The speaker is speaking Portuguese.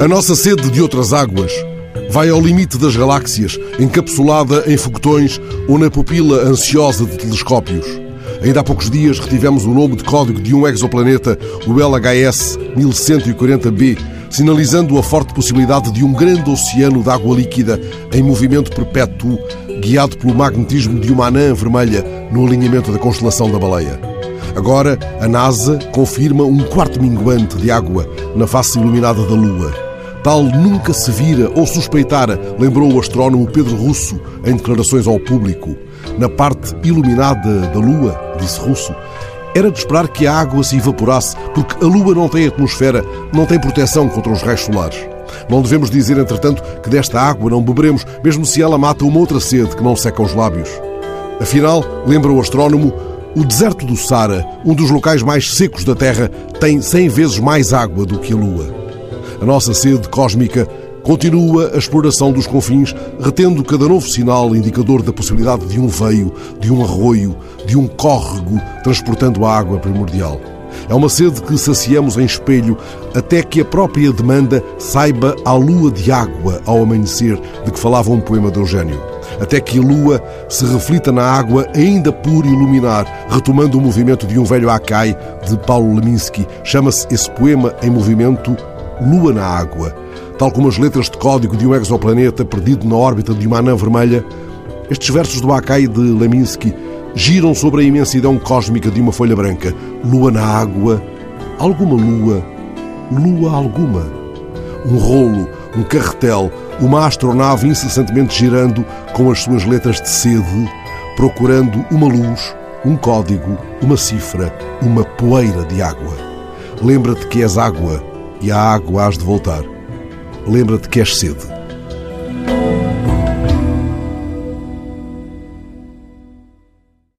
A nossa sede de outras águas vai ao limite das galáxias, encapsulada em foguetões ou na pupila ansiosa de telescópios. Ainda há poucos dias retivemos o nome de código de um exoplaneta, o LHS 1140b, sinalizando a forte possibilidade de um grande oceano de água líquida em movimento perpétuo, guiado pelo magnetismo de uma anã vermelha no alinhamento da constelação da baleia. Agora, a NASA confirma um quarto minguante de água na face iluminada da Lua. Tal nunca se vira ou suspeitara, lembrou o astrónomo Pedro Russo em declarações ao público. Na parte iluminada da Lua, disse Russo, era de esperar que a água se evaporasse, porque a Lua não tem atmosfera, não tem proteção contra os raios solares. Não devemos dizer, entretanto, que desta água não beberemos, mesmo se ela mata uma outra sede que não seca os lábios. Afinal, lembra o astrónomo, o deserto do Sara, um dos locais mais secos da Terra, tem 100 vezes mais água do que a Lua. A nossa sede cósmica continua a exploração dos confins, retendo cada novo sinal indicador da possibilidade de um veio, de um arroio, de um córrego transportando a água primordial. É uma sede que saciamos em espelho até que a própria demanda saiba a lua de água ao amanhecer de que falava um poema de Eugênio. Até que a lua se reflita na água ainda por iluminar, retomando o movimento de um velho Akai de Paulo Leminski. Chama-se esse poema em movimento Lua na Água. Tal como as letras de código de um exoplaneta perdido na órbita de uma anã vermelha, estes versos do Akai de Leminski giram sobre a imensidão cósmica de uma folha branca. Lua na água, alguma lua, lua alguma. Um rolo, um carretel, uma astronave incessantemente girando com as suas letras de sede, procurando uma luz, um código, uma cifra, uma poeira de água. Lembra-te que és água e à água has de voltar. Lembra-te que és sede.